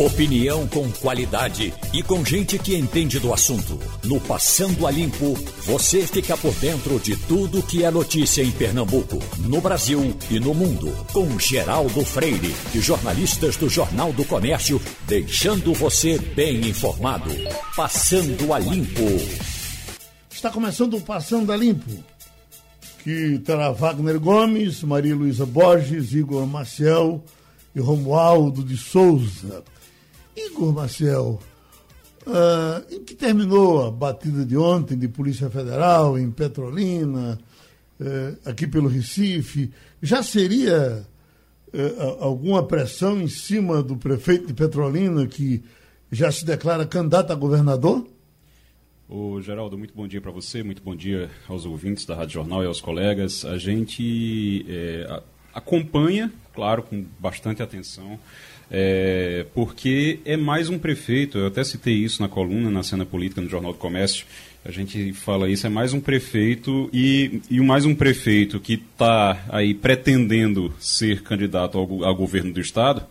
Opinião com qualidade e com gente que entende do assunto. No Passando a Limpo, você fica por dentro de tudo que é notícia em Pernambuco, no Brasil e no mundo. Com Geraldo Freire e jornalistas do Jornal do Comércio, deixando você bem informado. Passando a Limpo. Está começando o Passando a Limpo, que terá Wagner Gomes, Maria Luísa Borges, Igor Maciel e Romualdo de Souza. Igor Marcel, uh, em que terminou a batida de ontem de Polícia Federal em Petrolina, uh, aqui pelo Recife, já seria uh, alguma pressão em cima do prefeito de Petrolina que já se declara candidato a governador? Ô, Geraldo, muito bom dia para você, muito bom dia aos ouvintes da Rádio Jornal e aos colegas. A gente é, acompanha, claro, com bastante atenção, é, porque é mais um prefeito, eu até citei isso na coluna, na cena política, no Jornal do Comércio, a gente fala isso, é mais um prefeito e, e mais um prefeito que está aí pretendendo ser candidato ao, ao governo do Estado,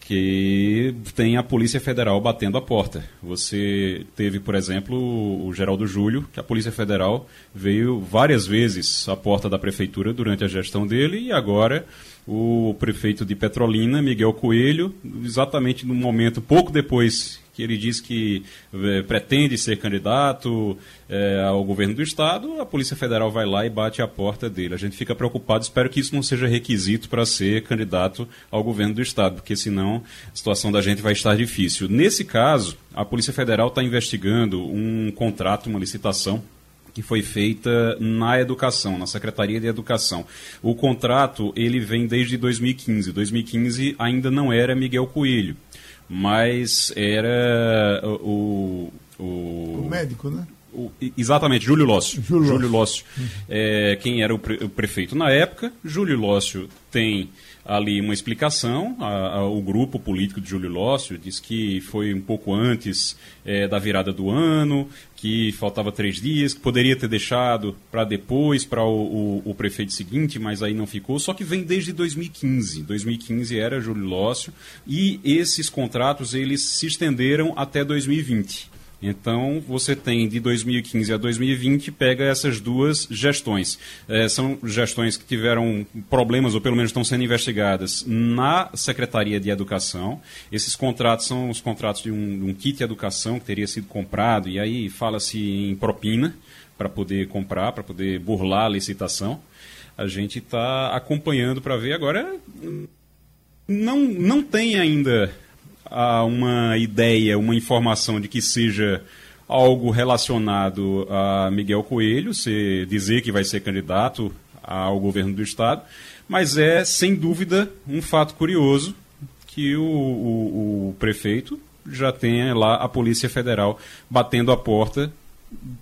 que tem a Polícia Federal batendo a porta. Você teve, por exemplo, o Geraldo Júlio, que a Polícia Federal veio várias vezes à porta da prefeitura durante a gestão dele e agora o prefeito de Petrolina, Miguel Coelho, exatamente no momento, pouco depois que ele diz que é, pretende ser candidato é, ao governo do Estado, a Polícia Federal vai lá e bate a porta dele. A gente fica preocupado, espero que isso não seja requisito para ser candidato ao governo do Estado, porque senão a situação da gente vai estar difícil. Nesse caso, a Polícia Federal está investigando um contrato, uma licitação que foi feita na educação, na Secretaria de Educação. O contrato ele vem desde 2015. 2015 ainda não era Miguel Coelho, mas era o o, o médico, né? O, exatamente, Júlio Lócio. Júlio, Júlio Lócio. Uhum. É, quem era o, pre, o, prefeito na época. Júlio Lócio tem ali uma explicação. A, a, o grupo político de Júlio Lócio diz que foi um pouco antes é, da virada do ano, que faltava três dias, que poderia ter deixado para depois, para o, o, o, prefeito seguinte, mas aí não ficou. Só que vem desde 2015. 2015 era Júlio Lócio e esses contratos eles se estenderam até 2020. Então, você tem de 2015 a 2020, pega essas duas gestões. É, são gestões que tiveram problemas, ou pelo menos estão sendo investigadas, na Secretaria de Educação. Esses contratos são os contratos de um, de um kit de educação que teria sido comprado, e aí fala-se em propina para poder comprar, para poder burlar a licitação. A gente está acompanhando para ver agora. Não, não tem ainda a uma ideia, uma informação de que seja algo relacionado a Miguel Coelho, se dizer que vai ser candidato ao governo do Estado, mas é, sem dúvida, um fato curioso que o, o, o prefeito já tenha lá a Polícia Federal batendo a porta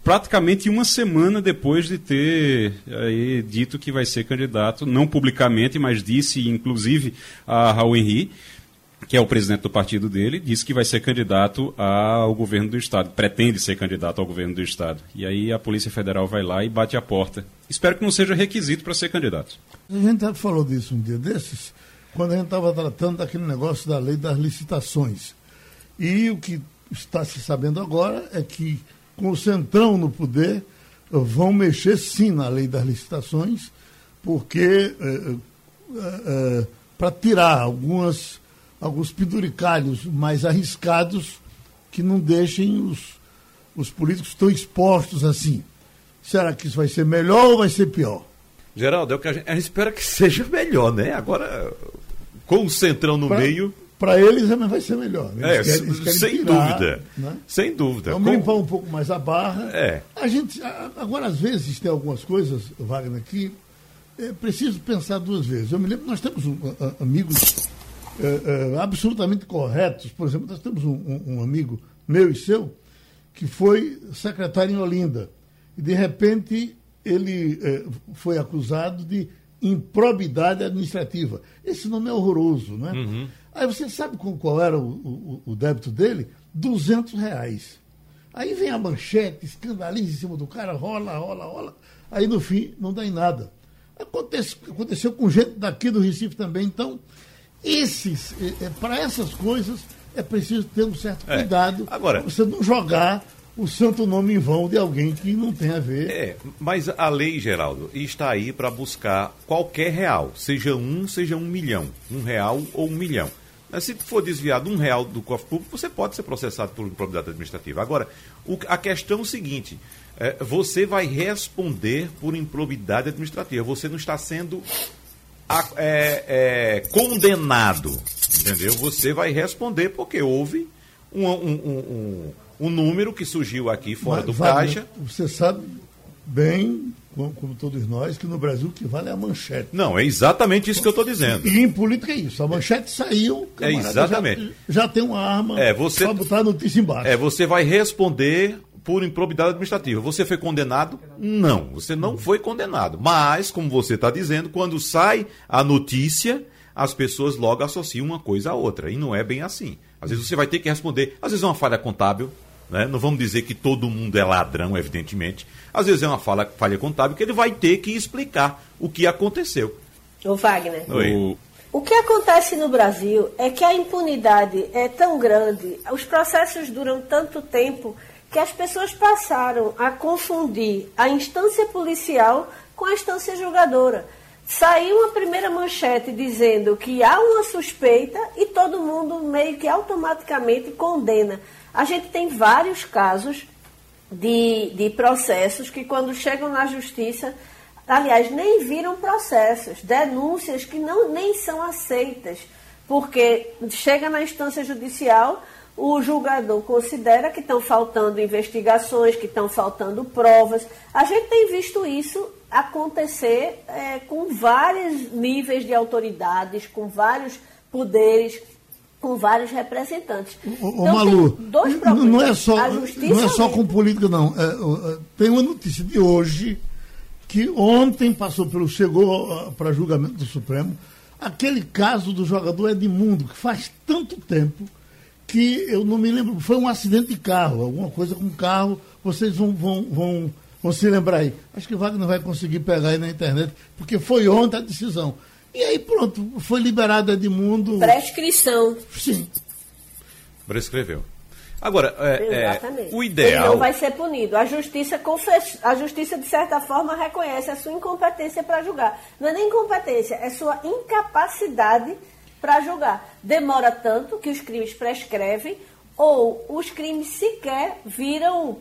praticamente uma semana depois de ter aí, dito que vai ser candidato, não publicamente, mas disse inclusive a Raul Henry, que é o presidente do partido dele, disse que vai ser candidato ao governo do Estado, pretende ser candidato ao governo do Estado. E aí a Polícia Federal vai lá e bate a porta. Espero que não seja requisito para ser candidato. A gente falou disso um dia desses, quando a gente estava tratando daquele negócio da lei das licitações. E o que está se sabendo agora é que, com o Centrão no poder, vão mexer sim na lei das licitações, porque é, é, para tirar algumas alguns penduricalhos mais arriscados que não deixem os, os políticos tão expostos assim. Será que isso vai ser melhor ou vai ser pior? Geraldo, é o que a gente, a gente espera que seja melhor, né? Agora, com o centrão no pra, meio. Para eles vai ser melhor. É, querem, querem sem tirar, dúvida. Né? Sem dúvida. Vamos com... limpar um pouco mais a barra. É. A gente, agora, às vezes, tem algumas coisas, Wagner, que é preciso pensar duas vezes. Eu me lembro, nós temos um, amigos é, é, absolutamente corretos. Por exemplo, nós temos um, um, um, amigo meu e seu que foi secretário em Olinda. E, de repente, ele é, foi acusado de improbidade administrativa. Esse nome é horroroso, né? Uhum. Aí você sabe qual era o, o, o, débito dele? 200 reais. Aí vem a manchete, escandaliza em cima do cara, rola, rola, rola. Aí, no fim, não dá em nada. Acontece, aconteceu com gente daqui do Recife também. Então, esses, é, é, para essas coisas, é preciso ter um certo é. cuidado é. Agora, você não jogar o santo nome em vão de alguém que não tem a ver. É, mas a lei, Geraldo, está aí para buscar qualquer real, seja um, seja um milhão, um real ou um milhão. Mas se for desviado um real do cofre público, você pode ser processado por improbidade administrativa. Agora, o, a questão é o seguinte: é, você vai responder por improbidade administrativa. Você não está sendo é, é, condenado, entendeu? Você vai responder porque houve um, um, um, um número que surgiu aqui fora Mas, do caixa. Você sabe bem, como, como, todos nós, que no Brasil o que vale é a manchete. Não, é exatamente isso que eu estou dizendo. E em política é isso. A manchete saiu, é exatamente. Já, já, tem uma arma é, você, para botar a notícia embaixo. É, você vai responder por improbidade administrativa. Você foi condenado? Não, você não foi condenado. Mas, como você está dizendo, quando sai a notícia, as pessoas logo associam uma coisa à outra. E não é bem assim. Às vezes você vai ter que responder, às vezes é uma falha contábil, né? não vamos dizer que todo mundo é ladrão, evidentemente. Às vezes é uma falha, falha contábil que ele vai ter que explicar o que aconteceu. O Wagner. Oi. O que acontece no Brasil é que a impunidade é tão grande, os processos duram tanto tempo que as pessoas passaram a confundir a instância policial com a instância julgadora. Saiu uma primeira manchete dizendo que há uma suspeita e todo mundo meio que automaticamente condena. A gente tem vários casos de, de processos que, quando chegam na justiça, aliás, nem viram processos, denúncias que não, nem são aceitas, porque chega na instância judicial o julgador considera que estão faltando investigações, que estão faltando provas. A gente tem visto isso acontecer é, com vários níveis de autoridades, com vários poderes, com vários representantes. Ô, então, Malu, dois problemas. não é só, não é só com política, não. É, é, tem uma notícia de hoje que ontem passou pelo chegou para julgamento do Supremo aquele caso do jogador Edmundo que faz tanto tempo que eu não me lembro, foi um acidente de carro, alguma coisa com carro, vocês vão, vão, vão, vão se lembrar aí. Acho que o Wagner vai conseguir pegar aí na internet, porque foi ontem a decisão. E aí pronto, foi liberado Edmundo. Prescrição. Sim. Prescreveu. Agora, é, é, o ideal. Ele não vai ser punido. A justiça, confess... a justiça, de certa forma, reconhece a sua incompetência para julgar. Não é nem incompetência, é sua incapacidade para julgar. Demora tanto que os crimes prescrevem ou os crimes sequer viram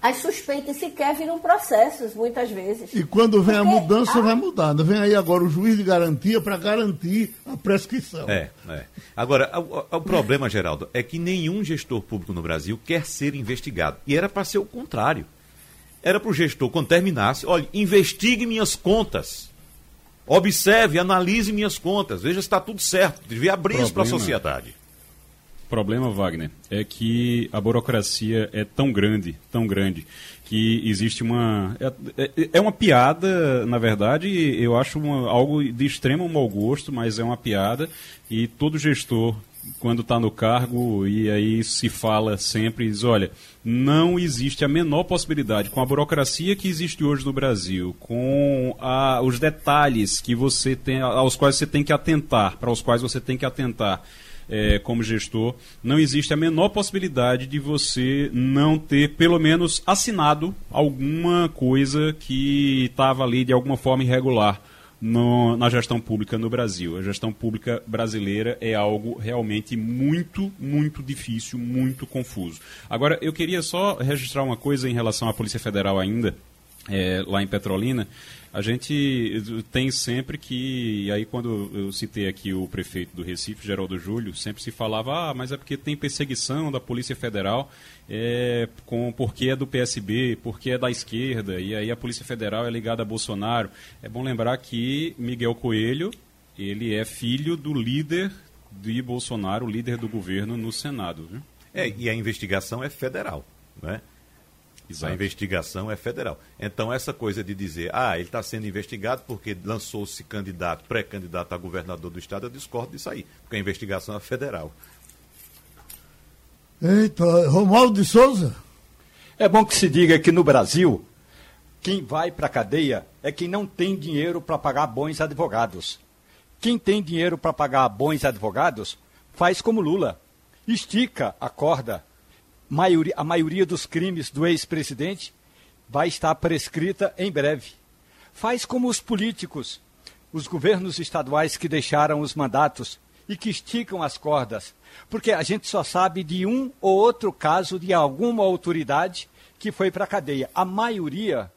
as suspeitas sequer viram processos, muitas vezes. E quando vem Porque a mudança, a... vai mudar. Vem aí agora o juiz de garantia para garantir a prescrição. É, é. Agora, o, o, problema, Geraldo, é que nenhum gestor público no Brasil quer ser investigado. E era para ser o contrário. Era para o gestor, quando terminasse, olha, investigue minhas contas. Observe, analise minhas contas, veja se está tudo certo. Devia abrir isso para a sociedade. O problema, Wagner, é que a burocracia é tão grande, tão grande, que existe uma. É, é, é uma piada, na verdade, eu acho uma, algo de extremo mau gosto, mas é uma piada, e todo gestor quando está no cargo e aí se fala sempre, diz, olha, não existe a menor possibilidade, com a burocracia que existe hoje no Brasil, com a, os detalhes que você tem, aos quais você tem que atentar, para os quais você tem que atentar é, como gestor, não existe a menor possibilidade de você não ter, pelo menos, assinado alguma coisa que estava ali de alguma forma irregular no, na gestão pública no Brasil. A gestão pública brasileira é algo realmente muito, muito difícil, muito confuso. Agora, eu queria só registrar uma coisa em relação à Polícia Federal ainda, é, lá em Petrolina. A gente tem sempre que, e aí quando eu citei aqui o prefeito do Recife, Geraldo Júlio, sempre se falava, ah, mas é porque tem perseguição da Polícia Federal, é, com, porque é do PSB, porque é da esquerda, e aí a Polícia Federal é ligada a Bolsonaro. É bom lembrar que Miguel Coelho, ele é filho do líder de Bolsonaro, líder do governo no Senado. Viu? É, e a investigação é federal, né? Exato. A investigação é federal. Então, essa coisa de dizer, ah, ele está sendo investigado porque lançou-se candidato, pré-candidato a governador do estado, eu discordo disso aí, porque a investigação é federal. Eita, Romualdo de Souza? É bom que se diga que no Brasil, quem vai para a cadeia é quem não tem dinheiro para pagar bons advogados. Quem tem dinheiro para pagar bons advogados faz como Lula estica a corda. Maioria, a maioria dos crimes do ex-presidente vai estar prescrita em breve. Faz como os políticos, os governos estaduais que deixaram os mandatos e que esticam as cordas, porque a gente só sabe de um ou outro caso de alguma autoridade que foi para a cadeia. A maioria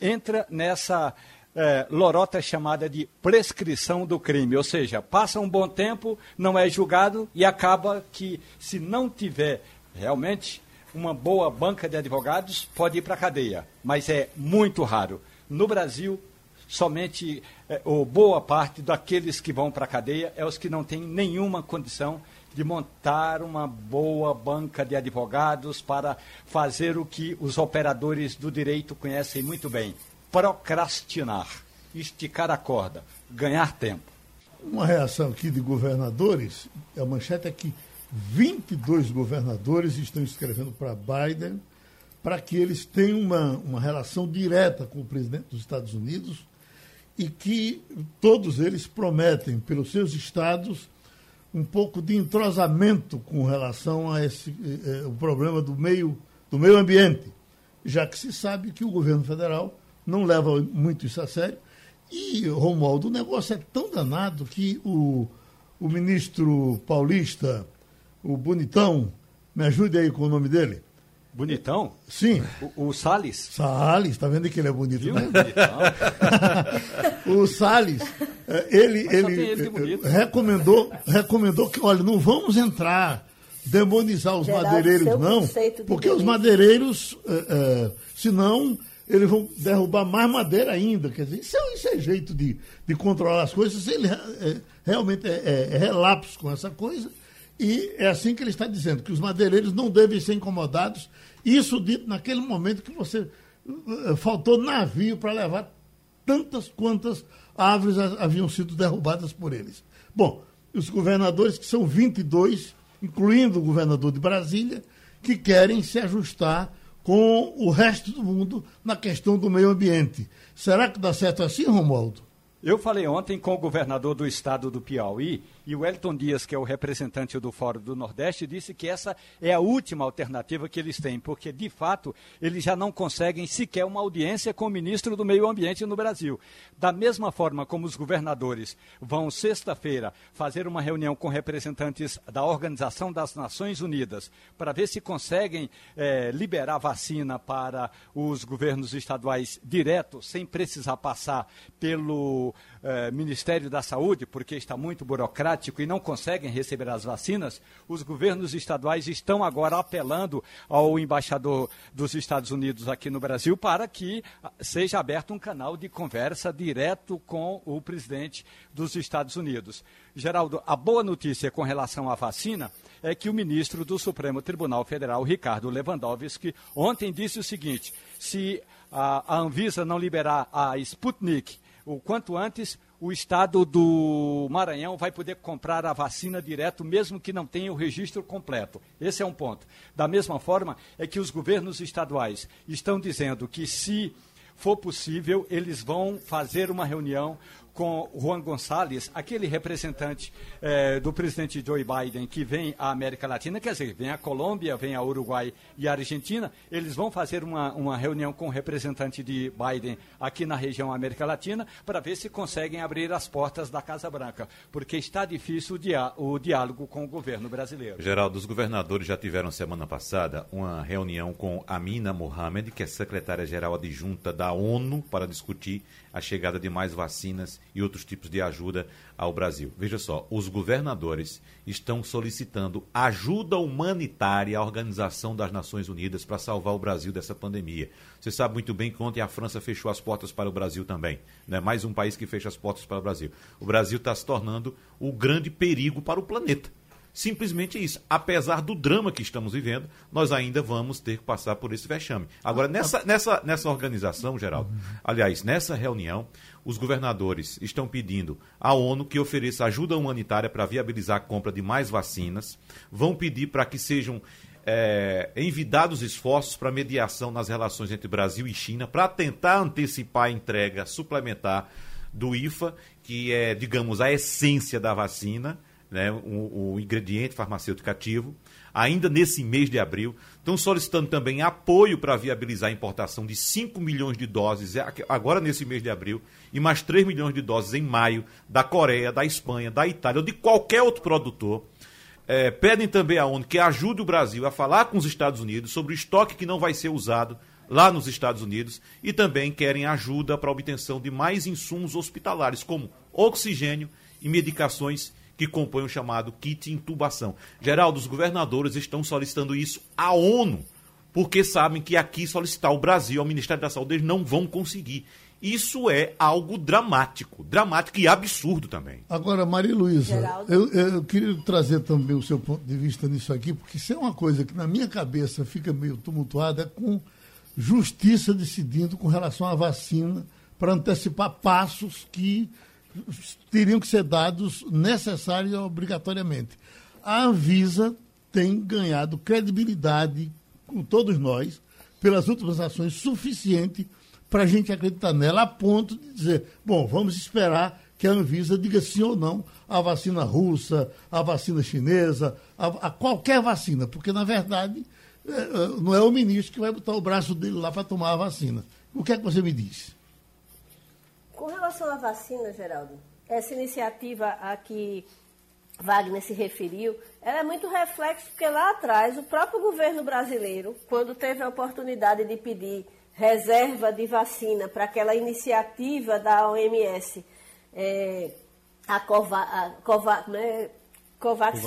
entra nessa é, lorota chamada de prescrição do crime, ou seja, passa um bom tempo, não é julgado e acaba que, se não tiver realmente uma boa banca de advogados, pode ir para a cadeia, mas é muito raro. No Brasil, somente, é, ou boa parte daqueles que vão para a cadeia é os que não têm nenhuma condição de montar uma boa banca de advogados para fazer o que os operadores do direito conhecem muito bem: procrastinar, esticar a corda, ganhar tempo. Uma reação aqui de governadores, a manchete é que 22 governadores estão escrevendo para Biden para que eles tenham uma, uma relação direta com o presidente dos Estados Unidos e que todos eles prometem, pelos seus estados, um pouco de entrosamento com relação a esse eh, eh, o problema do meio, do meio ambiente, já que se sabe que o governo federal não leva muito isso a sério. E, Romualdo, o negócio é tão danado que o, o ministro paulista, o Bonitão, me ajude aí com o nome dele. Bonitão? Sim. O, o Salles? Salles, tá vendo que ele é bonito, Viu? né? o Salles, eh, ele, ele, ele recomendou, recomendou que, olha, não vamos entrar demonizar os Geraldo, madeireiros, não, porque os madeireiros, é, é, senão eles vão derrubar mais madeira ainda. Quer dizer, isso é, isso é jeito de, de controlar as coisas. Ele é, realmente é, é relapso com essa coisa. E é assim que ele está dizendo, que os madeireiros não devem ser incomodados. Isso dito naquele momento que você eh, faltou navio para levar tantas quantas árvores haviam sido derrubadas por eles. Bom, os governadores, que são 22, incluindo o governador de Brasília, que querem se ajustar com o resto do mundo na questão do meio ambiente. Será que dá certo assim, Romualdo? Eu falei ontem com o governador do estado do Piauí e o Elton Dias, que é o representante do Fórum do Nordeste, disse que essa é a última alternativa que eles têm, porque de fato eles já não conseguem sequer uma audiência com o ministro do Meio Ambiente no Brasil. Da mesma forma como os governadores vão sexta-feira fazer uma reunião com representantes da Organização das Nações Unidas para ver se conseguem é, liberar vacina para os governos estaduais direto, sem precisar passar pelo é, Ministério da Saúde, porque está muito burocrático e não conseguem receber as vacinas, os governos estaduais estão agora apelando ao embaixador dos Estados Unidos aqui no Brasil para que ah, seja aberto um canal de conversa direto com o presidente dos Estados Unidos. Geraldo, a boa notícia com relação à vacina é que o ministro do Supremo Tribunal Federal, Ricardo Lewandowski, ontem disse o seguinte: se a Anvisa não liberar a Sputnik o quanto antes, o estado do Maranhão vai poder comprar a vacina direto, mesmo que não tenha o registro completo. Esse é um ponto. Da mesma forma, é que os governos estaduais estão dizendo que, se for possível, eles vão fazer uma reunião com Juan Gonçalves, aquele representante eh, do presidente Joe Biden que vem à América Latina, quer dizer, vem à Colômbia, vem ao Uruguai e à Argentina, eles vão fazer uma, uma reunião com o representante de Biden aqui na região América Latina para ver se conseguem abrir as portas da Casa Branca, porque está difícil o, diá o diálogo com o governo brasileiro. Geraldo, os governadores já tiveram semana passada uma reunião com Amina Mohamed, que é secretária-geral adjunta da ONU, para discutir a chegada de mais vacinas e outros tipos de ajuda ao Brasil. Veja só, os governadores estão solicitando ajuda humanitária à Organização das Nações Unidas para salvar o Brasil dessa pandemia. Você sabe muito bem que ontem a França fechou as portas para o Brasil também. Né? Mais um país que fecha as portas para o Brasil. O Brasil está se tornando o grande perigo para o planeta. Simplesmente isso. Apesar do drama que estamos vivendo, nós ainda vamos ter que passar por esse vexame. Agora, nessa, nessa, nessa organização, Geraldo, aliás, nessa reunião, os governadores estão pedindo à ONU que ofereça ajuda humanitária para viabilizar a compra de mais vacinas, vão pedir para que sejam é, envidados esforços para mediação nas relações entre Brasil e China, para tentar antecipar a entrega suplementar do IFA, que é, digamos, a essência da vacina né, o, ingrediente farmacêutico ativo, ainda nesse mês de abril. Estão solicitando também apoio para viabilizar a importação de 5 milhões de doses é, agora nesse mês de abril e mais 3 milhões de doses em maio da Coreia, da Espanha, da Itália ou de qualquer outro produtor. É, pedem também à ONU que ajude o Brasil a falar com os Estados Unidos sobre o estoque que não vai ser usado lá nos Estados Unidos e também querem ajuda para a obtenção de mais insumos hospitalares, como oxigênio e medicações que compõem o chamado kit intubação. Geraldo, os governadores estão solicitando isso à ONU, porque sabem que aqui solicitar o Brasil ao Ministério da Saúde eles não vão conseguir. Isso é algo dramático, dramático e absurdo também. Agora, Maria Luísa, eu, eu, queria trazer também o seu ponto de vista nisso aqui, porque isso é uma coisa que na minha cabeça fica meio tumultuada, é com justiça decidindo com relação à vacina para antecipar passos que teriam que ser dados necessários e obrigatoriamente. A Anvisa tem ganhado credibilidade com todos nós pelas últimas ações suficiente para a gente acreditar nela a ponto de dizer, bom, vamos esperar que a Anvisa diga sim ou não à vacina russa, à vacina chinesa, a, a qualquer vacina, porque na verdade é, é, não é o ministro que vai botar o braço dele lá para tomar a vacina. O que é que você me diz? Com relação à vacina, Geraldo, essa iniciativa a que Wagner se referiu, ela é muito reflexo, porque lá atrás o próprio governo brasileiro, quando teve a oportunidade de pedir reserva de vacina para aquela iniciativa da OMS, é, a, Cova, a Cova, né, COVAX,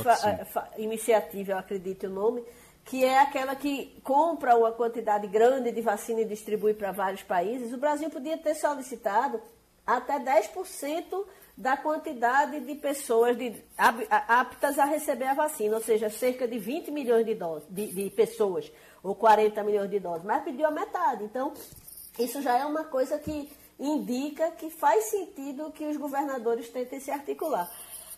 Fa, iniciativa, eu acredito o nome, que é aquela que compra uma quantidade grande de vacina e distribui para vários países, o Brasil podia ter solicitado até 10% da quantidade de pessoas de, aptas a receber a vacina, ou seja, cerca de 20 milhões de, doses, de, de pessoas, ou 40 milhões de doses, mas pediu a metade. Então, isso já é uma coisa que indica que faz sentido que os governadores tentem se articular.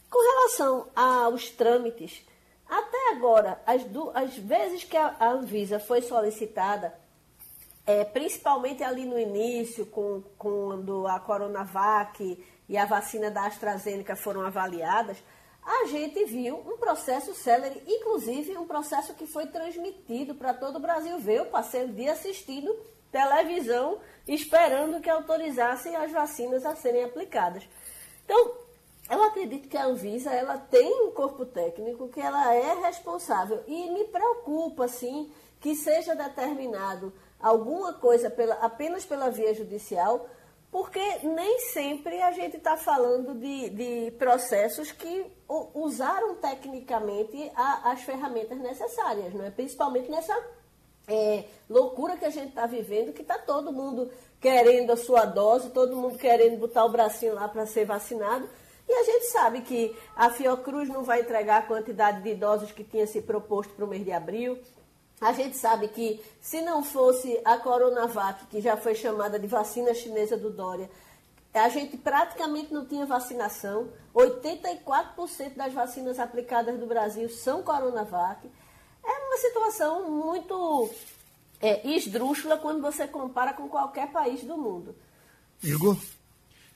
Com relação aos trâmites, até agora, as, as vezes que a, a Anvisa foi solicitada, é, principalmente ali no início, com, quando a Coronavac e a vacina da AstraZeneca foram avaliadas, a gente viu um processo célere, inclusive um processo que foi transmitido para todo o Brasil ver. Eu passei o dia assistindo televisão, esperando que autorizassem as vacinas a serem aplicadas. Então, eu acredito que a Anvisa ela tem um corpo técnico que ela é responsável e me preocupa, sim, que seja determinado alguma coisa pela, apenas pela via judicial, porque nem sempre a gente está falando de, de, processos que usaram tecnicamente a, as ferramentas necessárias, não é? principalmente nessa é, loucura que a gente está vivendo, que está todo mundo querendo a sua dose, todo mundo querendo botar o bracinho lá para ser vacinado. E a gente sabe que a Fiocruz não vai entregar a quantidade de doses que tinha se proposto para o mês de abril. A gente sabe que se não fosse a Coronavac, que já foi chamada de vacina chinesa do Dória, a gente praticamente não tinha vacinação. 84% das vacinas aplicadas no Brasil são Coronavac. É uma situação muito é, esdrúxula quando você compara com qualquer país do mundo. Igor?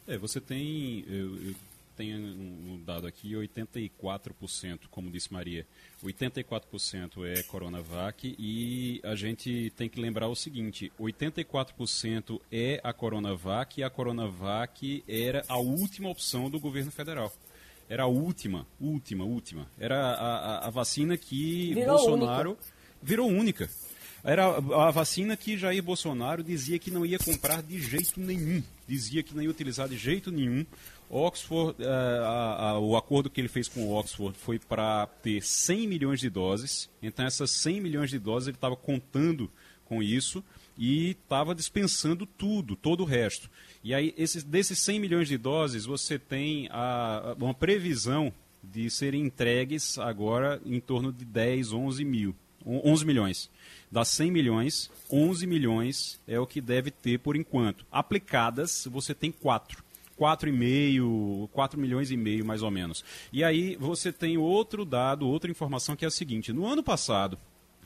É, você tem. Eu, eu tem um dado aqui, 84%, como disse Maria, 84% é Coronavac e a gente tem que lembrar o seguinte, 84% é a Coronavac e a Coronavac era a última opção do governo federal. Era a última, última, última. Era a, a, a vacina que virou Bolsonaro única. virou única. Era a vacina que Jair Bolsonaro dizia que não ia comprar de jeito nenhum. Dizia que não ia utilizar de jeito nenhum Oxford, uh, a, a, o acordo que ele fez com o Oxford foi para ter 100 milhões de doses. Então, essas 100 milhões de doses ele estava contando com isso e estava dispensando tudo, todo o resto. E aí, esses, desses 100 milhões de doses, você tem a, uma previsão de serem entregues agora em torno de 10, 11 mil, 11 milhões. Das 100 milhões, 11 milhões é o que deve ter por enquanto. Aplicadas, você tem 4. 4,5, 4 milhões e meio mais ou menos. E aí você tem outro dado, outra informação que é a seguinte: no ano passado,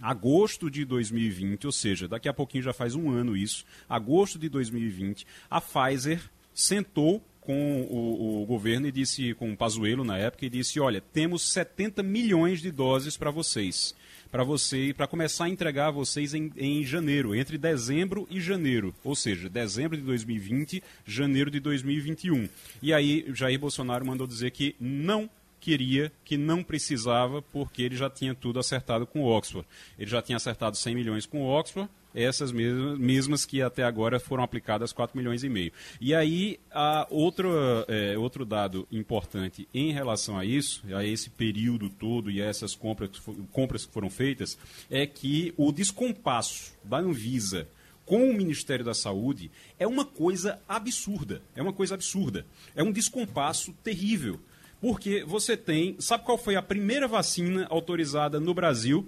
agosto de 2020, ou seja, daqui a pouquinho já faz um ano isso, agosto de 2020, a Pfizer sentou com o, o, governo e disse, com o Pazuello na época, e disse, olha, temos 70 milhões de doses para vocês para você para começar a entregar a vocês em, em janeiro, entre dezembro e janeiro, ou seja, dezembro de 2020, janeiro de 2021. E aí Jair Bolsonaro mandou dizer que não queria, que não precisava, porque ele já tinha tudo acertado com o Oxford. Ele já tinha acertado 100 milhões com o Oxford, essas mesmas, mesmas que até agora foram aplicadas 4 milhões e meio. E aí, a outro, é, outro dado importante em relação a isso, a esse período todo e a essas compras, compras que foram feitas, é que o descompasso da Anvisa com o Ministério da Saúde é uma coisa absurda. É uma coisa absurda. É um descompasso terrível. Porque você tem. Sabe qual foi a primeira vacina autorizada no Brasil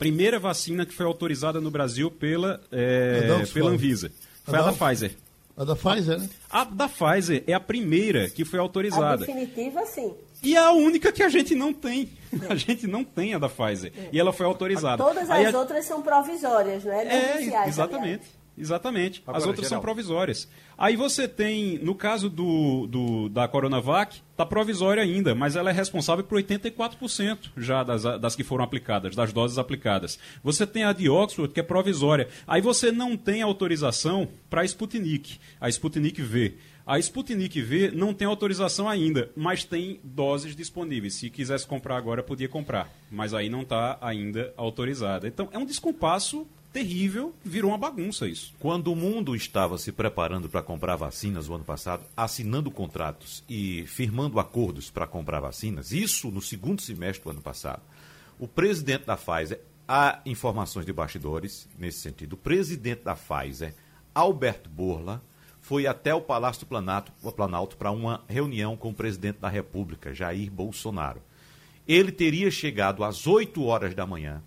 primeira vacina que foi autorizada no Brasil pela, é, pela Anvisa. Foi a, a da Pfizer. A da Pfizer, né? A da Pfizer é a primeira que foi autorizada. A definitiva, sim. E a única que a gente não tem. A gente não tem a da Pfizer. É. E ela foi autorizada. Todas as Aí, outras são provisórias, não é? É, exatamente. Aliás. Exatamente. Agora, As outras geral. são provisórias. Aí você tem, no caso do, do da Coronavac, está provisória ainda, mas ela é responsável por 84% já das, das que foram aplicadas, das doses aplicadas. Você tem a de Oxford, que é provisória. Aí você não tem autorização para a Sputnik, a Sputnik V. A Sputnik V não tem autorização ainda, mas tem doses disponíveis. Se quisesse comprar agora, podia comprar. Mas aí não está ainda autorizada. Então é um descompasso terrível, virou uma bagunça isso. Quando o mundo estava se preparando para comprar vacinas o ano passado, assinando contratos e firmando acordos para comprar vacinas, isso no segundo semestre do ano passado, o presidente da Pfizer, há informações de bastidores nesse sentido, o presidente da Pfizer, Alberto Borla, foi até o Palácio do Planalto, Planalto para uma reunião com o presidente da República, Jair Bolsonaro. Ele teria chegado às 8 horas da manhã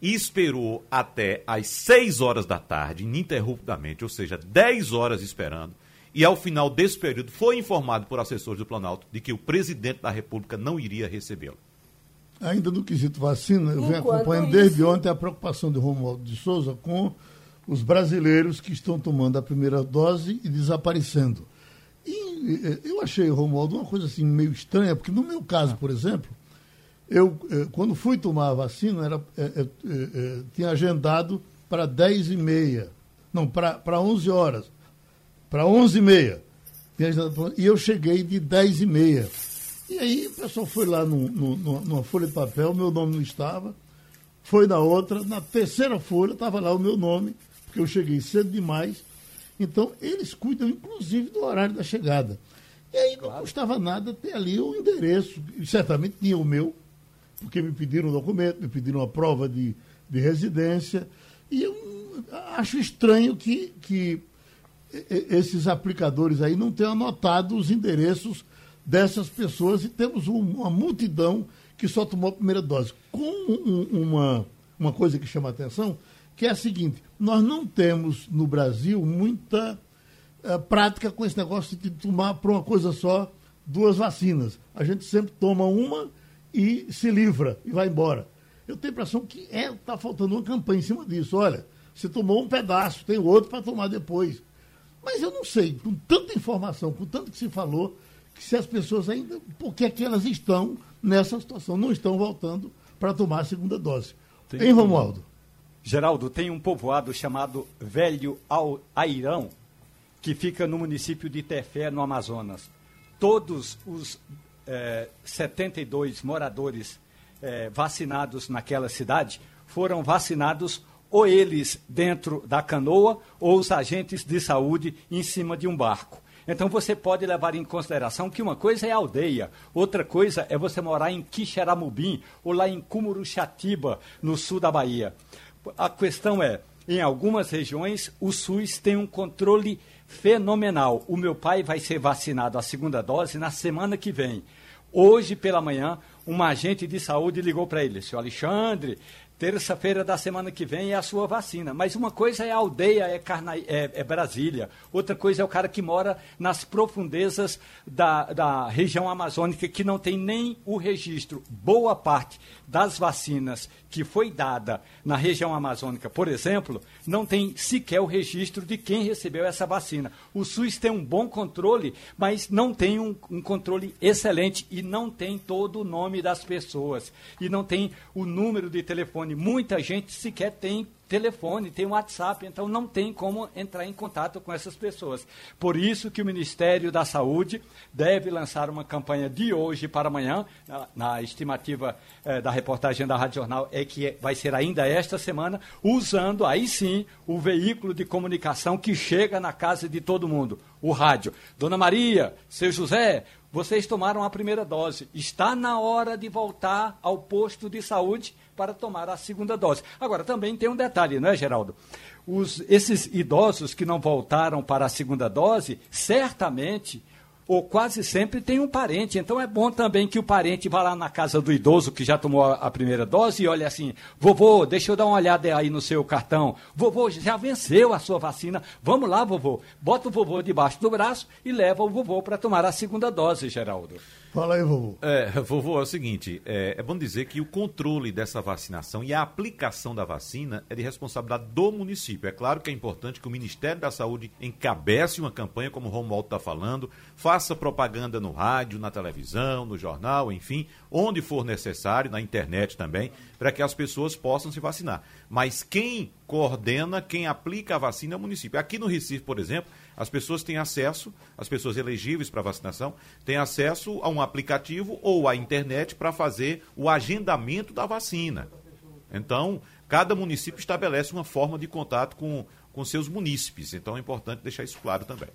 e esperou até às 6 horas da tarde, ininterruptamente, ou seja, 10 horas esperando. E ao final desse período foi informado por assessores do Planalto de que o presidente da República não iria recebê-lo. Ainda no quesito vacina, eu venho acompanhando isso... desde ontem a preocupação de Romualdo de Souza com os brasileiros que estão tomando a primeira dose e desaparecendo. E eh, eu achei, Romualdo, uma coisa assim meio estranha, porque no meu caso, por exemplo, eu, eh, quando fui tomar a vacina, era, é, é, tinha agendado para 10 e meia. Não, para 11 horas. Para 11 e meia. E eu cheguei de 10 e meia. E aí o pessoal foi lá no, no, numa folha de papel, meu nome não estava. Foi na outra, na terceira folha estava lá o meu nome, porque eu cheguei cedo demais. Então, eles cuidam, inclusive, do horário da chegada. E aí não claro. custava nada ter ali o endereço, certamente tinha o meu, porque me pediram um documento, me pediram uma prova de, de residência. E eu acho estranho que, que esses aplicadores aí não tenham anotado os endereços dessas pessoas e temos uma multidão que só tomou a primeira dose. Com uma, uma coisa que chama a atenção, que é a seguinte, nós não temos no Brasil muita uh, prática com esse negócio de tomar para uma coisa só duas vacinas. A gente sempre toma uma e se livra e vai embora. Eu tenho a impressão que está é, tá faltando uma campanha em cima disso. Olha, você tomou um pedaço, tem outro para tomar depois. Mas eu não sei, com tanta informação, com tanto que se falou, que se as pessoas ainda. Por que é que elas estão nessa situação? Não estão voltando para tomar a segunda dose. Tem hein, Romualdo? Geraldo, tem um povoado chamado Velho Airão, que fica no município de Tefé, no Amazonas. Todos os eh, 72 moradores eh, vacinados naquela cidade foram vacinados ou eles dentro da canoa ou os agentes de saúde em cima de um barco. Então você pode levar em consideração que uma coisa é aldeia, outra coisa é você morar em Quixeramobim ou lá em Cumuruxatiba, no sul da Bahia. A questão é, em algumas regiões o SUS tem um controle fenomenal. O meu pai vai ser vacinado a segunda dose na semana que vem. Hoje pela manhã, um agente de saúde ligou para ele, senhor Alexandre, terça-feira da semana que vem é a sua vacina. Mas uma coisa é a aldeia, é, Carna... é, é Brasília. Outra coisa é o cara que mora nas profundezas da, da região amazônica, que não tem nem o registro. Boa parte das vacinas que foi dada na região amazônica, por exemplo, não tem sequer o registro de quem recebeu essa vacina. O SUS tem um bom controle, mas não tem um, um controle excelente e não tem todo o nome das pessoas. E não tem o número de telefone. Muita gente sequer tem telefone, tem WhatsApp, então não tem como entrar em contato com essas pessoas. Por isso que o Ministério da Saúde deve lançar uma campanha de hoje para amanhã, na, na estimativa eh, da reportagem da Rádio Jornal é que vai ser ainda esta semana, usando aí sim o veículo de comunicação que chega na casa de todo mundo, o rádio. Dona Maria, seu José, vocês tomaram a primeira dose. Está na hora de voltar ao posto de saúde para tomar a segunda dose. Agora, também tem um detalhe, não é, Geraldo? Os, esses idosos que não voltaram para a segunda dose, certamente ou quase sempre tem um parente. Então é bom também que o parente vá lá na casa do idoso que já tomou a, primeira dose e olhe assim: vovô, deixa eu dar uma olhada aí no seu cartão. Vovô, já venceu a sua vacina. Vamos lá, vovô. Bota o vovô debaixo do braço e leva o vovô para tomar a segunda dose, Geraldo. Fala aí, vovô. É, vovô, é o seguinte: é, é, bom dizer que o controle dessa vacinação e a aplicação da vacina é de responsabilidade do município. É claro que é importante que o Ministério da Saúde encabece uma campanha, como o Romualdo está falando, faça propaganda no rádio, na televisão, no jornal, enfim, onde for necessário, na internet também, para que as pessoas possam se vacinar. Mas quem coordena, quem aplica a vacina é o município. Aqui no Recife, por exemplo, as pessoas têm acesso, as pessoas elegíveis para vacinação, têm acesso a um aplicativo ou à internet para fazer o agendamento da vacina. Então, cada município estabelece uma forma de contato com, com seus munícipes. Então, é importante deixar isso claro também.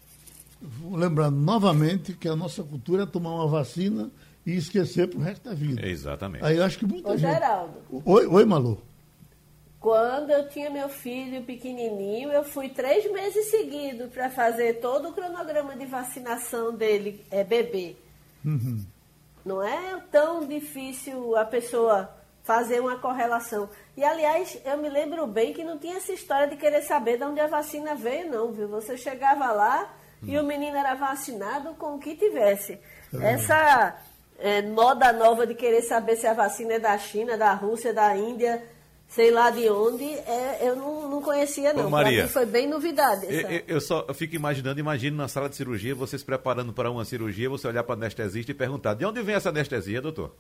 Lembrando novamente que a nossa cultura é tomar uma vacina e esquecer para o resto da vida. Exatamente. Aí eu acho que muita Ô, gente. Geraldo. Oi, oi, Malu. Quando eu tinha meu filho pequenininho, eu fui três meses seguidos para fazer todo o cronograma de vacinação dele, é bebê. Uhum. Não é tão difícil a pessoa fazer uma correlação. E, aliás, eu me lembro bem que não tinha essa história de querer saber de onde a vacina veio, não, viu? Você chegava lá e o menino era vacinado com o que tivesse. Essa é, moda nova de querer saber se a vacina é da China, da Rússia, da Índia sei lá de onde, é, eu não, não conhecia não. Ô, Maria, mim foi bem novidade. Eu, eu, eu, só eu fico imaginando, imagino na sala de cirurgia, você se preparando para uma cirurgia, você olhar para o anestesista e perguntar, de onde vem essa anestesia, doutor?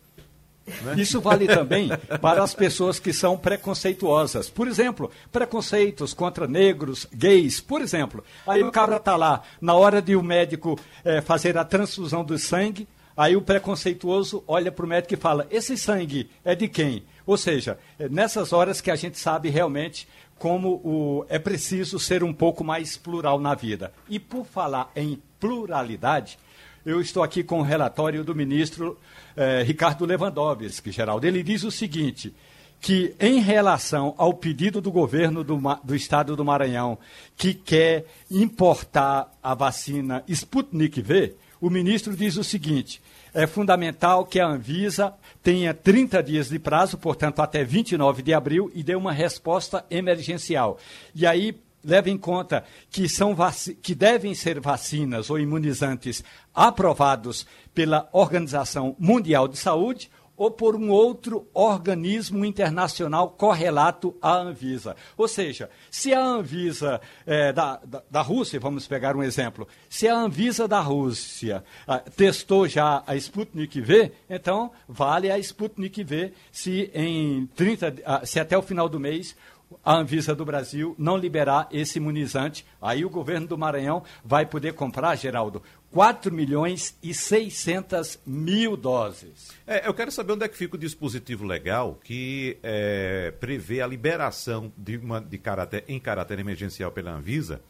Né? Isso vale também para as pessoas que são preconceituosas. Por exemplo, preconceitos contra negros, gays, por exemplo. Aí o cara está lá, na hora de o médico é, fazer a transfusão do sangue, aí o preconceituoso olha para o médico e fala: Esse sangue é de quem? Ou seja, é nessas horas que a gente sabe realmente como o, é preciso ser um pouco mais plural na vida. E por falar em pluralidade, eu estou aqui com o relatório do ministro eh, Ricardo Lewandowski, Geraldo. Ele diz o seguinte, que em relação ao pedido do governo do, do estado do Maranhão, que quer importar a vacina Sputnik V, o ministro diz o seguinte, é fundamental que a Anvisa tenha 30 dias de prazo, portanto até 29 de abril, e dê uma resposta emergencial. E aí leva em conta que, são que devem ser vacinas ou imunizantes aprovados pela Organização Mundial de Saúde ou por um outro organismo internacional correlato à Anvisa. Ou seja, se a Anvisa é, da, da, da, Rússia, vamos pegar um exemplo, se a Anvisa da Rússia ah, testou já a Sputnik V, então vale a Sputnik V se, em 30, ah, se até o final do mês a Anvisa do Brasil não liberar esse imunizante, aí o governo do Maranhão vai poder comprar, Geraldo, 4 milhões e 600 mil doses. É, eu quero saber onde é que fica o dispositivo legal que é, prevê a liberação de uma, de caráter, em caráter emergencial pela Anvisa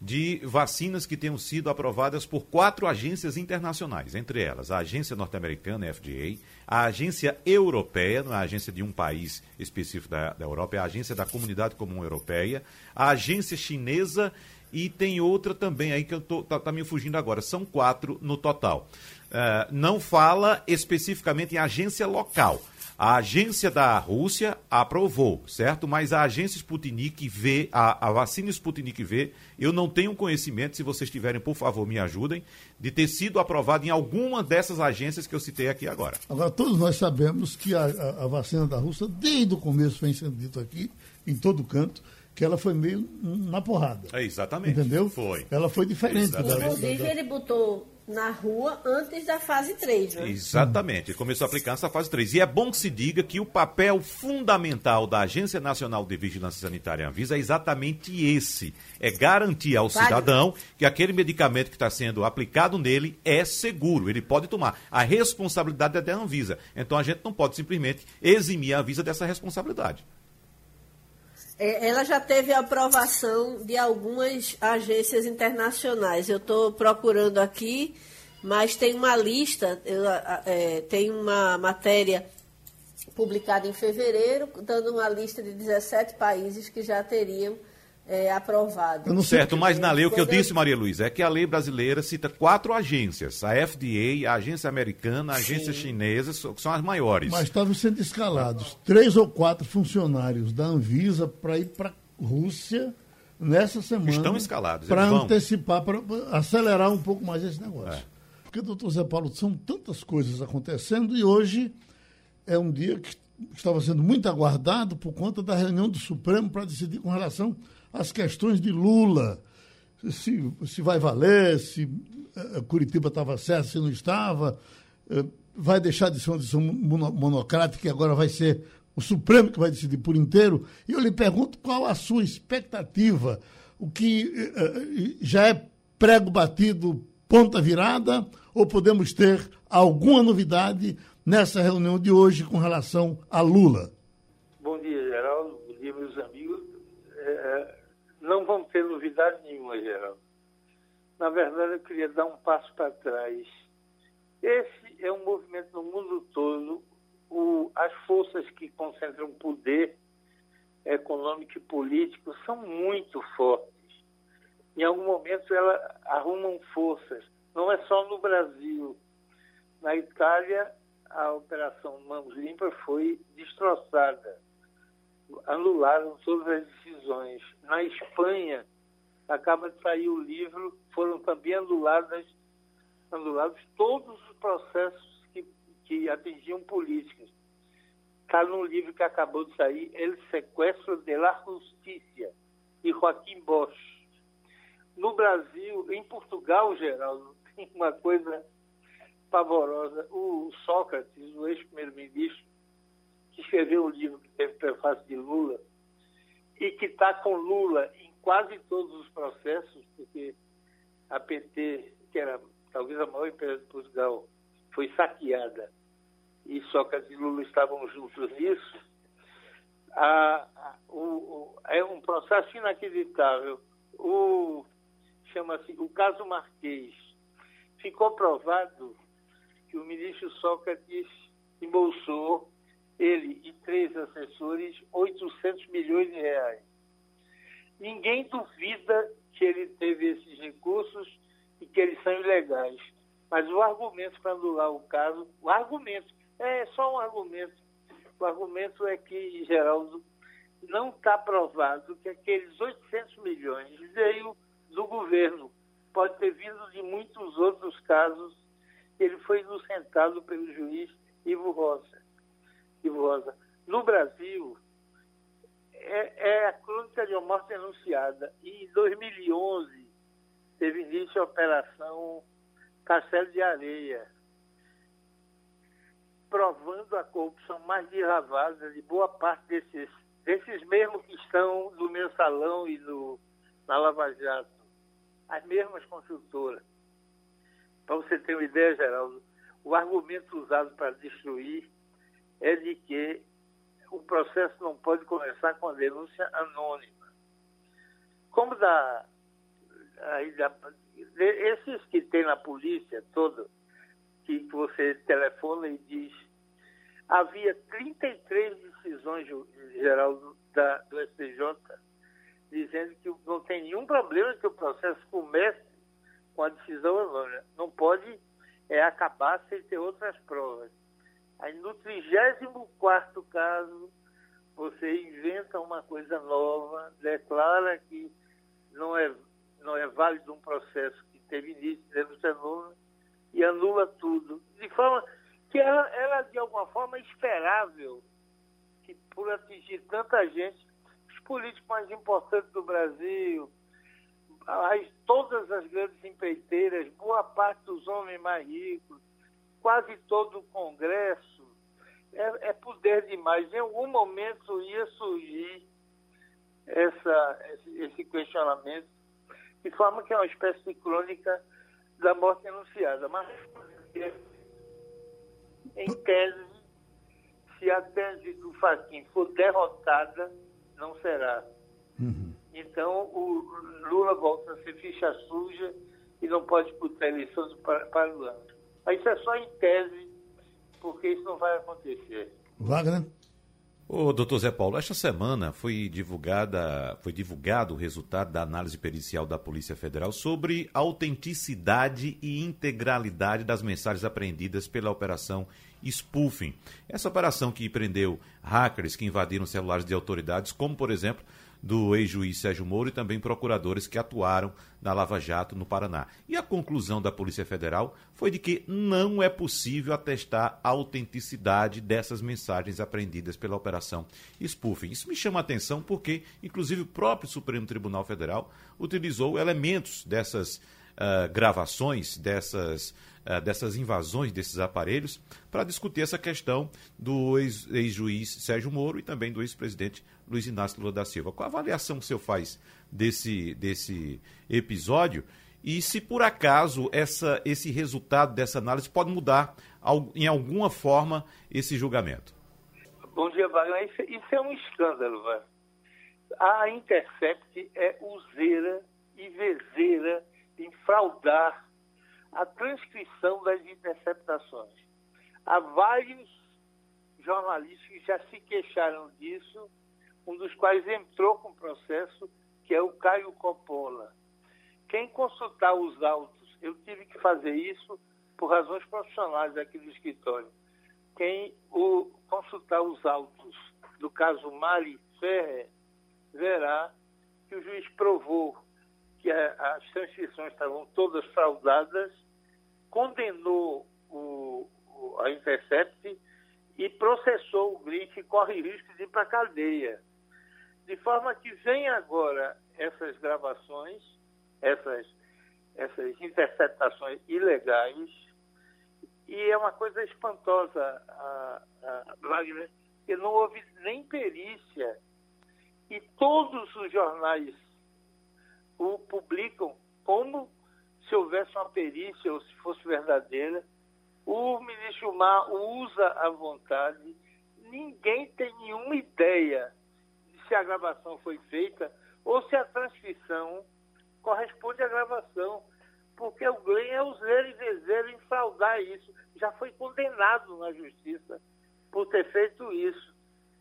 de vacinas que tenham sido aprovadas por quatro agências internacionais, entre elas a agência norte-americana, FDA, a agência europeia, não é a agência de um país específico da, da Europa, é a agência da Comunidade Comum Europeia, a agência chinesa e tem outra também aí que eu tá, tá me fugindo agora. São quatro no total. Uh, não fala especificamente em agência local. A agência da Rússia aprovou, certo? Mas a agência Sputnik V, a, a vacina Sputnik V, eu não tenho conhecimento, se vocês tiverem, por favor, me ajudem, de ter sido aprovada em alguma dessas agências que eu citei aqui agora. Agora, todos nós sabemos que a, a, a vacina da Rússia, desde o começo, vem sendo dito aqui, em todo canto, que ela foi meio na porrada. É, exatamente. Entendeu? Foi. Ela foi diferente. Da, Inclusive, ele botou na rua antes da fase 3, né? Exatamente, ele começou a aplicar essa fase 3. E é bom que se diga que o papel fundamental da Agência Nacional de Vigilância Sanitária Anvisa é exatamente esse: é garantir ao cidadão que aquele medicamento que está sendo aplicado nele é seguro, ele pode tomar. A responsabilidade é da Anvisa. Então a gente não pode simplesmente eximir a Anvisa dessa responsabilidade. É, ela já teve aprovação de algumas agências internacionais. Eu estou procurando aqui, mas tem uma lista, eu, é, tem uma matéria publicada em fevereiro, dando uma lista de 17 países que já teriam é, aprovado. Não certo, mas na lei o que eu disse, Maria Luísa, é que a lei brasileira cita quatro agências: a FDA, a agência americana, a agência Sim. chinesa, que são as maiores. Mas estavam sendo escalados três ou quatro funcionários da Anvisa para ir para a Rússia nessa semana. Estão escalados. Para antecipar, para acelerar um pouco mais esse negócio. É. Porque, doutor Zé Paulo, são tantas coisas acontecendo e hoje é um dia que estava sendo muito aguardado por conta da reunião do Supremo para decidir com relação as questões de Lula, se, se vai valer, se uh, Curitiba estava certo, se não estava, uh, vai deixar de ser uma decisão monocrática e agora vai ser o Supremo que vai decidir por inteiro. E eu lhe pergunto qual a sua expectativa, o que uh, já é prego batido, ponta virada, ou podemos ter alguma novidade nessa reunião de hoje com relação a Lula? Bom dia, Geraldo. Bom dia, meus amigos. É, é não vão ter novidade nenhuma, Geraldo. Na verdade, eu queria dar um passo para trás. Esse é um movimento no mundo todo. O, as forças que concentram poder econômico e político são muito fortes. Em algum momento, elas arrumam forças. Não é só no Brasil. Na Itália, a Operação Mãos Limpas foi destroçada anularam todas as decisões. Na Espanha, acaba de sair o livro, foram também anuladas, anulados todos os processos que, que atingiam políticos. Está num livro que acabou de sair, El Sequestro de la Justicia, de Joaquim Bosch. No Brasil, em Portugal, Geraldo, tem uma coisa pavorosa. O Sócrates, o ex-primeiro-ministro, que escreveu um livro que teve prefácio de Lula e que está com Lula em quase todos os processos, porque a PT, que era talvez a maior empresa de Portugal, foi saqueada e Sócrates e Lula estavam juntos nisso, a, a, o, é um processo inacreditável. O chama-se o caso Marquês. Ficou provado que o ministro Sócrates embolsou ele e três assessores, 800 milhões de reais. Ninguém duvida que ele teve esses recursos e que eles são ilegais. Mas o argumento para anular o caso, o argumento, é só um argumento. O argumento é que, Geraldo, não está provado que aqueles 800 milhões veio do governo. Pode ter vindo de muitos outros casos. Ele foi inocentado pelo juiz Ivo Rosa. Rosa. No Brasil, é, é, a crônica de uma morte anunciada. E em 2011, teve início a operação Castelo de Areia, provando a corrupção mais desravada de boa parte desses, desses mesmos que estão no meu salão e no, na Lava Jato. As mesmas construtoras. Para você ter uma ideia, Geraldo, o argumento usado para destruir é de que o processo não pode começar com a denúncia anônima. Como da, esses que tem na polícia toda, que, que você telefona e diz, havia 33 decisões geral do, da, do STJ dizendo que não tem nenhum problema que o processo comece com a decisão anônima. Não pode é, acabar sem ter outras provas. Aí no 34 caso, você inventa uma coisa nova, declara que não é, não é válido um processo que teve início, denúncia nula, e anula tudo. De forma que ela, ela de alguma forma, é esperável que, por atingir tanta gente, os políticos mais importantes do Brasil, as, todas as grandes empreiteiras, boa parte dos homens mais ricos, quase todo o Congresso, é, é poder demais. Em algum momento ia surgir essa, esse, questionamento, de forma que é uma espécie de crônica da morte anunciada. Mas, em tese, se a tese do Faquin for derrotada, não será. Uhum. Então, o Lula volta a ser ficha suja e não pode disputar eleições para, para o ano. Mas isso é só em tese, porque isso não vai acontecer. Wagner? Ô, doutor Zé Paulo, esta semana foi divulgada, foi divulgado o resultado da análise pericial da Polícia Federal sobre a autenticidade e integralidade das mensagens apreendidas pela Operação Spoofing. Essa operação que prendeu hackers que invadiram celulares de autoridades, como por exemplo do ex-juiz Sérgio Moro e também procuradores que atuaram na Lava Jato no Paraná. E a conclusão da Polícia Federal foi de que não é possível atestar a autenticidade dessas mensagens apreendidas pela Operação Spoofing. Isso me chama a atenção porque, inclusive, o próprio Supremo Tribunal Federal utilizou elementos dessas uh, gravações, dessas uh, dessas invasões desses aparelhos para discutir essa questão do ex-juiz Sérgio Moro e também do ex-presidente Luiz Inácio Lula da Silva. Qual a avaliação que o senhor faz desse, desse episódio? E se por acaso essa, esse resultado dessa análise pode mudar em alguma forma esse julgamento? Bom dia, Wagner. Isso, isso é um escândalo, velho. A Intercept é useira e vezeira em fraudar a transcrição das interceptações. Há vários jornalistas que já se queixaram disso, um dos quais entrou com processo, que é o Caio Coppola. Quem consultar os autos, eu tive que fazer isso por razões profissionais aqui do escritório. Quem o, consultar os autos do caso Mari Ferrer verá que o juiz provou que a, as transcrições estavam todas fraudadas condenou o, o, a Intercept e processou o Glitch e corre risco de ir para a cadeia. De forma que vem agora essas gravações, essas, essas interceptações ilegais, e é uma coisa espantosa, a, a Wagner, que não houve nem perícia. E todos os jornais o publicam como se houvesse uma perícia ou se fosse verdadeira. O ministro Mar usa à vontade. Ninguém tem nenhuma ideia de se a gravação foi feita ou se a transcrição corresponde à gravação. Porque o Glenn é useiro e vezeiro em fraudar isso. Já foi condenado na justiça por ter feito isso.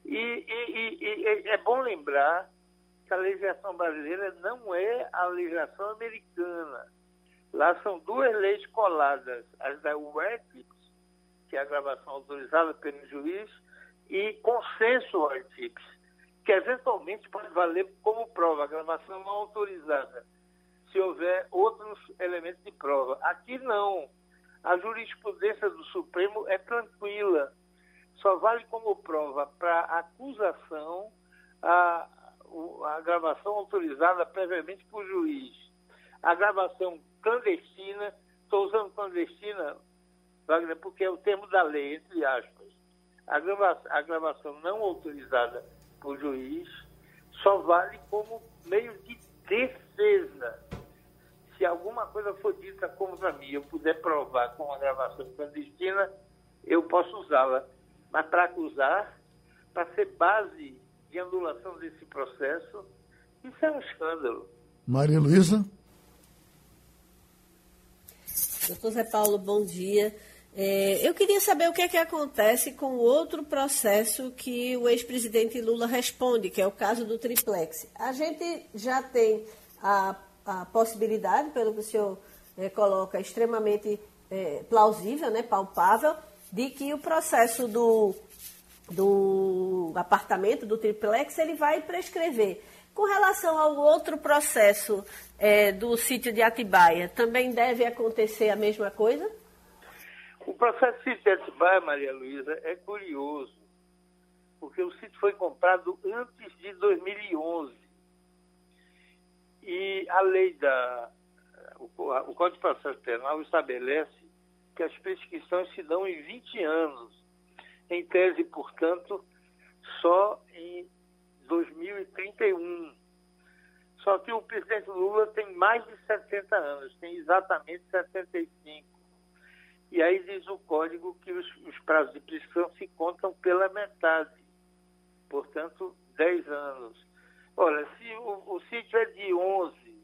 E, e, e, e é bom lembrar que a legislação brasileira não é a legislação americana Lá são duas leis coladas, as da UETIPS, que é a gravação autorizada pelo juiz, e consenso UETIPS, que eventualmente pode valer como prova, a gravação não autorizada, se houver outros elementos de prova. Aqui não. A jurisprudência do Supremo é tranquila. Só vale como prova para acusação a, a gravação autorizada previamente por juiz. A gravação clandestina, estou usando clandestina, Wagner, porque é o termo da lei, entre aspas. A gravação, a gravação não autorizada por juiz só vale como meio de defesa. Se alguma coisa for dita contra mim, eu puder provar com uma gravação clandestina, eu posso usá-la. Mas para acusar, para ser base de anulação desse processo, isso é um escândalo. Maria Luísa? Doutor Zé Paulo, bom dia. É, eu queria saber o que é que acontece com o outro processo que o ex-presidente Lula responde, que é o caso do triplex. A gente já tem a, a possibilidade, pelo que o senhor é, coloca, extremamente é, plausível, né, palpável, de que o processo do, do apartamento, do triplex, ele vai prescrever. Com relação ao outro processo é, do sítio de Atibaia, também deve acontecer a mesma coisa? O processo do sítio Maria Luísa, é curioso, porque o sítio foi comprado antes de 2011. E a lei da. O, o Código de Processo Penal estabelece que as prescrições se dão em 20 anos. Em tese, portanto, só em 2031. Só que o presidente Lula tem mais de 70 anos, tem exatamente 75. E aí diz o código que os, os prazos de prescrição se contam pela metade, portanto, 10 anos. Olha, se o, o sítio é de 11,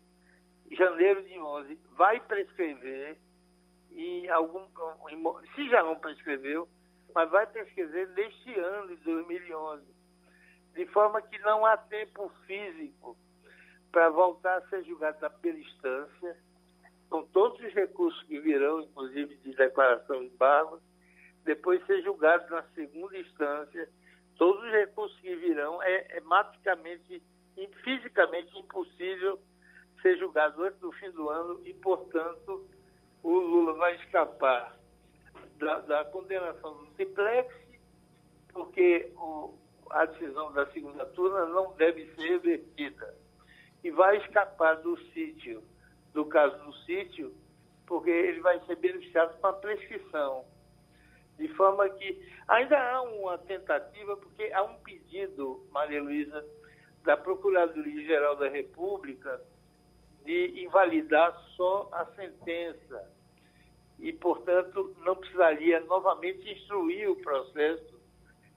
janeiro de 11, vai prescrever, e algum, se já não prescreveu, mas vai prescrever neste ano de 2011 de forma que não há tempo físico para voltar a ser julgado primeira instância, com todos os recursos que virão, inclusive de declaração de barba, depois ser julgado na segunda instância, todos os recursos que virão, é, é matematicamente, fisicamente impossível ser julgado antes do fim do ano e, portanto, o Lula vai escapar da, da condenação do simplex, porque o, a decisão da segunda turma não deve ser revertida. E vai escapar do sítio, do caso do sítio, porque ele vai ser beneficiado com a prescrição. De forma que ainda há uma tentativa, porque há um pedido, Maria Luísa, da Procuradoria-Geral da República de invalidar só a sentença. E, portanto, não precisaria novamente instruir o processo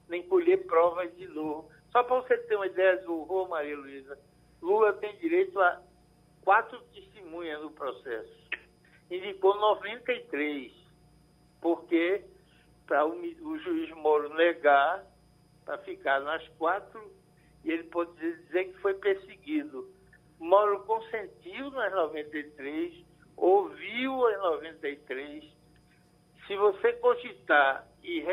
nem colher provas de novo. Só para você ter uma ideia do horror, Maria Luísa, Lula tem direito a quatro testemunhas no processo. Indicou 93, porque para o, o, juiz Moro negar, para ficar nas quatro, e ele pode dizer que foi perseguido. Moro consentiu nas 93, ouviu as 93. Se você cogitar e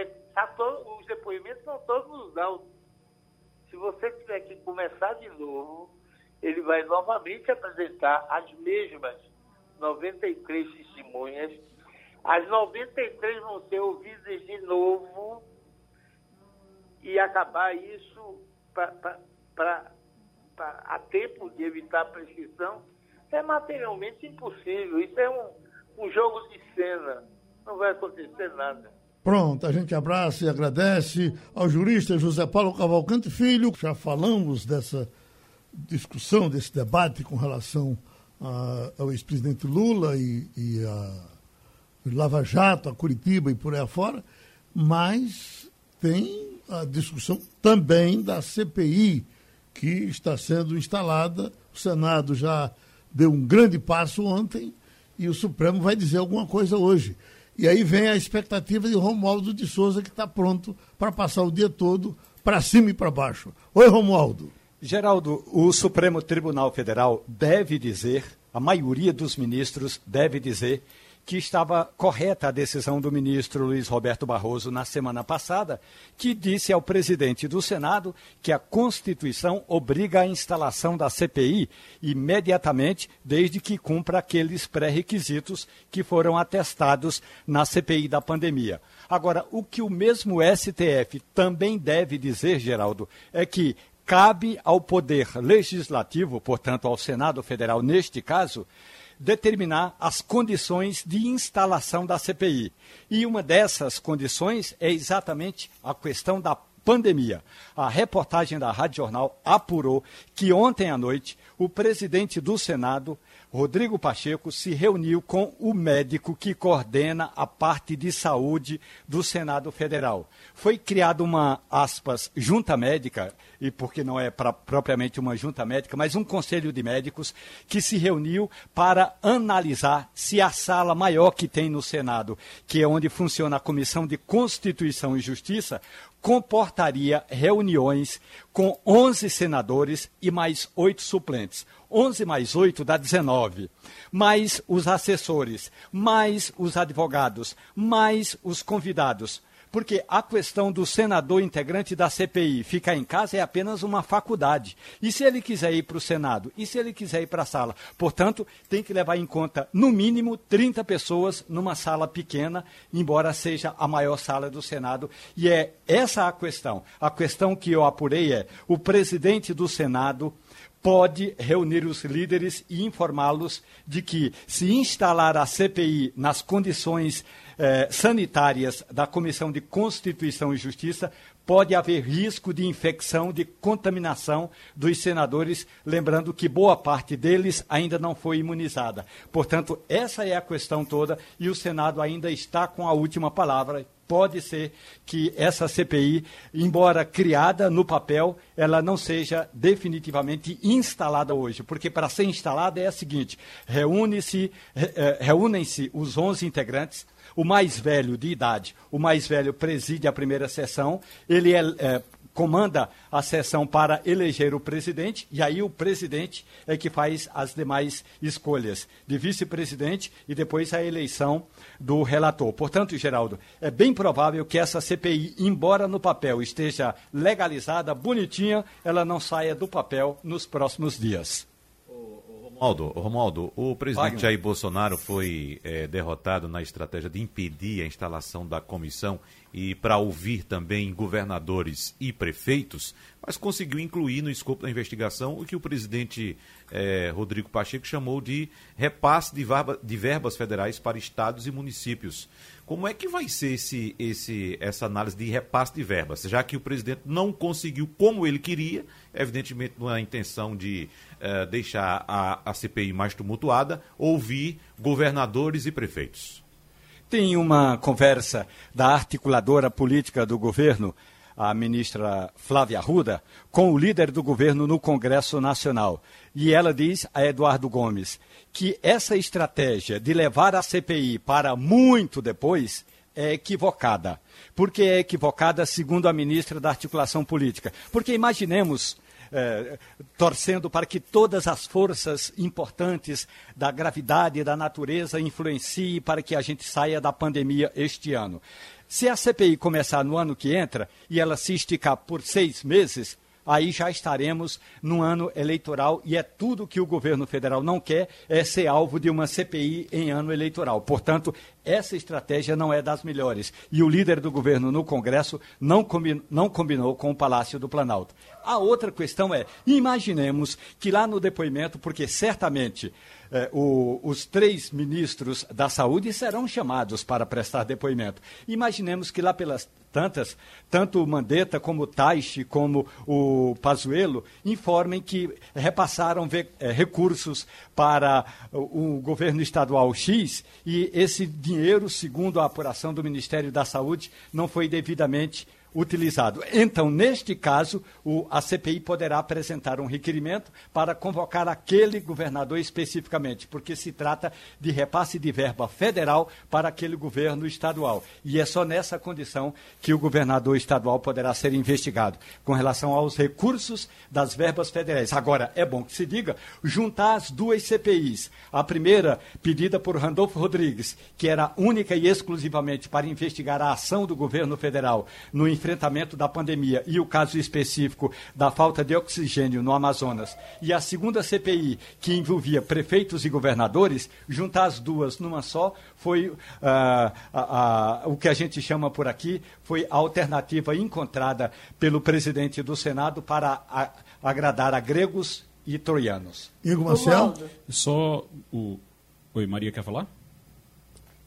os depoimentos são todos nos autos. Se você tiver que começar de novo, ele vai novamente apresentar as mesmas 93 testemunhas. As 93 vão ser ouvidas de novo e acabar isso para a tempo de evitar a prescrição é materialmente impossível. Isso é um, um jogo de cena. Não vai acontecer nada. Pronto, a gente abraça e agradece ao jurista José Paulo Cavalcante Filho. Já falamos dessa discussão, desse debate com relação a, ao ex-presidente Lula e, e a Lava Jato, a Curitiba e por aí afora, mas tem a discussão também da CPI que está sendo instalada. O Senado já deu um grande passo ontem e o Supremo vai dizer alguma coisa hoje. E aí vem a expectativa de Romualdo de Souza, que está pronto para passar o dia todo para cima e para baixo. Oi, Romualdo. Geraldo, o Supremo Tribunal Federal deve dizer, a maioria dos ministros deve dizer, que estava correta a decisão do ministro Luiz Roberto Barroso na semana passada, que disse ao presidente do Senado que a Constituição obriga a instalação da CPI imediatamente, desde que cumpra aqueles pré-requisitos que foram atestados na CPI da pandemia. Agora, o que o mesmo STF também deve dizer, Geraldo, é que cabe ao Poder Legislativo, portanto ao Senado Federal neste caso, determinar as condições de instalação da CPI. E uma dessas condições é exatamente a questão da pandemia. A reportagem da Rádio Jornal apurou que ontem à noite o presidente do Senado, Rodrigo Pacheco, se reuniu com o médico que coordena a parte de saúde do Senado Federal. Foi criada uma, aspas, junta médica e porque não é pra, propriamente uma junta médica, mas um conselho de médicos que se reuniu para analisar se a sala maior que tem no Senado, que é onde funciona a Comissão de Constituição e Justiça, comportaria reuniões com 11 senadores e mais oito suplentes. 11 mais 8 dá 19. Mais os assessores, mais os advogados, mais os convidados. Porque a questão do senador integrante da CPI ficar em casa é apenas uma faculdade. E se ele quiser ir para o Senado? E se ele quiser ir para a sala? Portanto, tem que levar em conta, no mínimo, 30 pessoas numa sala pequena, embora seja a maior sala do Senado. E é essa a questão. A questão que eu apurei é: o presidente do Senado pode reunir os líderes e informá-los de que, se instalar a CPI nas condições eh, sanitárias da Comissão de Constituição e Justiça, pode haver risco de infecção, de contaminação dos senadores, lembrando que boa parte deles ainda não foi imunizada. Portanto, essa é a questão toda e o Senado ainda está com a última palavra. Pode ser que essa CPI, embora criada no papel, ela não seja definitivamente instalada hoje, porque para ser instalada é a seguinte: reúne-se, eh, reúnem-se os 11 integrantes o mais velho de idade, o mais velho preside a primeira sessão, ele é, é, comanda a sessão para eleger o presidente, e aí o presidente é que faz as demais escolhas de vice-presidente e depois a eleição do relator. Portanto, Geraldo, é bem provável que essa CPI, embora no papel esteja legalizada, bonitinha, ela não saia do papel nos próximos dias. Romualdo, Romualdo, o presidente Wagner. Jair Bolsonaro foi é, derrotado na estratégia de impedir a instalação da comissão e para ouvir também governadores e prefeitos, mas conseguiu incluir no escopo da investigação o que o presidente é, Rodrigo Pacheco chamou de repasse de, de verbas federais para estados e municípios. Como é que vai ser esse, esse, essa análise de repasse de verbas? Já que o presidente não conseguiu como ele queria, evidentemente na intenção de uh, deixar a, a CPI mais tumultuada, ouvir governadores e prefeitos. Tem uma conversa da articuladora política do governo, a ministra Flávia Arruda, com o líder do governo no Congresso Nacional. E ela diz a Eduardo Gomes que essa estratégia de levar a CPI para muito depois é equivocada. Por que é equivocada, segundo a ministra da Articulação Política? Porque imaginemos. É, torcendo para que todas as forças importantes da gravidade e da natureza influenciem para que a gente saia da pandemia este ano. Se a CPI começar no ano que entra e ela se esticar por seis meses, aí já estaremos no ano eleitoral e é tudo que o governo federal não quer é ser alvo de uma CPI em ano eleitoral. Portanto, essa estratégia não é das melhores. E o líder do governo no Congresso não, não combinou com o Palácio do Planalto. A outra questão é: imaginemos que lá no depoimento, porque certamente eh, o, os três ministros da saúde serão chamados para prestar depoimento. Imaginemos que lá pelas tantas, tanto o Mandetta como o Taixe, como o Pazuello, informem que repassaram eh, recursos para o governo estadual X e esse dinheiro, segundo a apuração do Ministério da Saúde, não foi devidamente utilizado. Então, neste caso, o, a CPI poderá apresentar um requerimento para convocar aquele governador especificamente, porque se trata de repasse de verba federal para aquele governo estadual. E é só nessa condição que o governador estadual poderá ser investigado, com relação aos recursos das verbas federais. Agora, é bom que se diga, juntar as duas CPIs. A primeira, pedida por Randolfo Rodrigues, que era única e exclusivamente para investigar a ação do governo federal no enfrentamento da pandemia e o caso específico da falta de oxigênio no Amazonas, e a segunda CPI, que envolvia prefeitos e governadores, juntar as duas numa só, foi uh, a, a, o que a gente chama por aqui, foi a alternativa encontrada pelo presidente do Senado para a, agradar a gregos e troianos. Igor Marcel? Só o. Oi, Maria quer falar?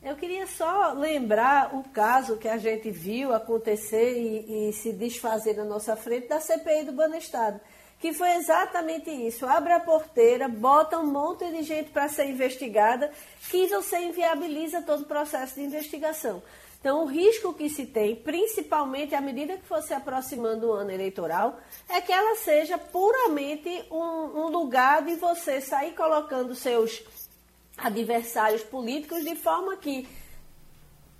Eu queria só lembrar o caso que a gente viu acontecer e, e, se desfazer na nossa frente da CPI do Banestado, que foi exatamente isso. Abre a porteira, bota um monte de gente para ser investigada, que você inviabiliza todo o processo de investigação. Então, o risco que se tem, principalmente à medida que for se aproximando o ano eleitoral, é que ela seja puramente um, um lugar de você sair colocando seus adversários políticos, de forma que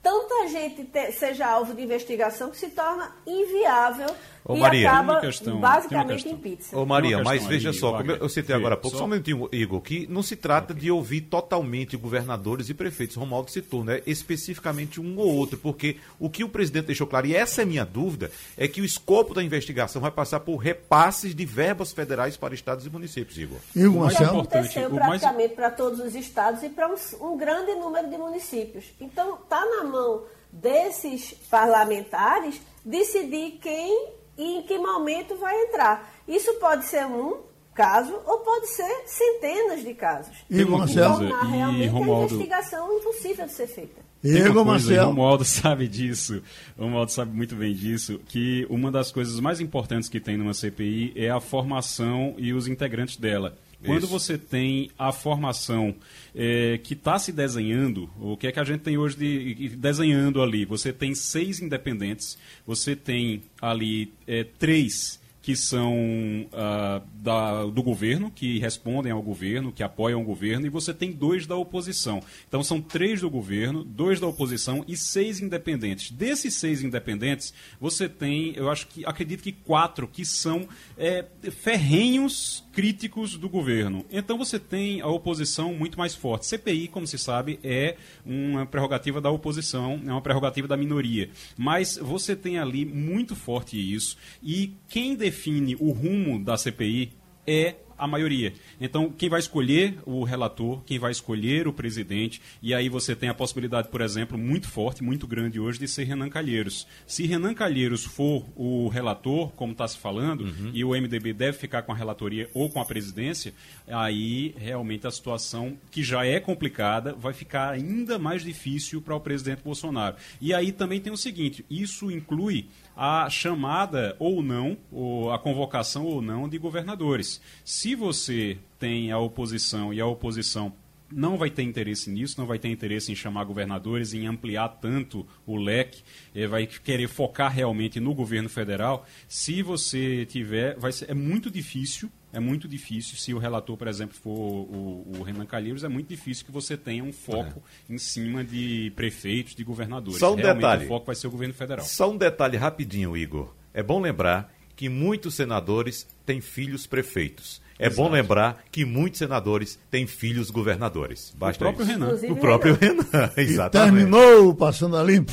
tanta gente te, seja alvo de investigação que se torna inviável Ô, e Maria, acaba questão, basicamente em pizza. Ô Maria, mas veja ali, só, como eu, eu citei agora há pouco, só um minutinho, Igor, que não se trata okay. de ouvir totalmente governadores e prefeitos, Romualdo citou, né? Especificamente um ou outro, porque o que o presidente deixou claro, e essa é a minha dúvida, é que o escopo da investigação vai passar por repasses de verbas federais para estados e municípios, Igor. Igor, Marcelo. aconteceu praticamente mais... para todos os estados e para um, um grande número de municípios. Então, está na mão desses parlamentares decidir quem e em que momento vai entrar. Isso pode ser um caso ou pode ser centenas de casos. E Marcelo, tornar realmente Romualdo... a investigação impossível de ser feita. Igor Marcelo. Romualdo sabe disso, Romualdo sabe muito bem disso, que uma das coisas mais importantes que tem numa CPI é a formação e os integrantes dela. Quando Isso. você tem a formação é, que está se desenhando, o que é que a gente tem hoje de, desenhando ali? Você tem seis independentes, você tem ali é, três que são uh, da, do governo, que respondem ao governo, que apoiam o governo, e você tem dois da oposição. Então são três do governo, dois da oposição e seis independentes. Desses seis independentes, você tem, eu acho que acredito que quatro que são é, ferrenhos críticos do governo. Então você tem a oposição muito mais forte. CPI, como se sabe, é uma prerrogativa da oposição, é uma prerrogativa da minoria. Mas você tem ali muito forte isso, e quem define o rumo da CPI é a maioria. Então, quem vai escolher o relator, quem vai escolher o presidente, e aí você tem a possibilidade, por exemplo, muito forte, muito grande hoje, de ser Renan Calheiros. Se Renan Calheiros for o relator, como está se falando, uhum. e o MDB deve ficar com a relatoria ou com a presidência, aí realmente a situação, que já é complicada, vai ficar ainda mais difícil para o presidente Bolsonaro. E aí também tem o seguinte: isso inclui a chamada ou não, ou a convocação ou não de governadores. Se você tem a oposição e a oposição não vai ter interesse nisso, não vai ter interesse em chamar governadores, em ampliar tanto o leque, eh, vai querer focar realmente no governo federal. Se você tiver, vai ser, é muito difícil é muito difícil, se o relator, por exemplo, for o, o Renan Calheiros, é muito difícil que você tenha um foco é. em cima de prefeitos, de governadores. Só um Realmente, detalhe. O foco vai ser o governo federal. Só um detalhe rapidinho, Igor. É bom lembrar que muitos senadores têm filhos prefeitos. É Exato. bom lembrar que muitos senadores têm filhos governadores. Basta o próprio isso. Renan. Inclusive o próprio Renan, exatamente. E terminou Passando a Limpo.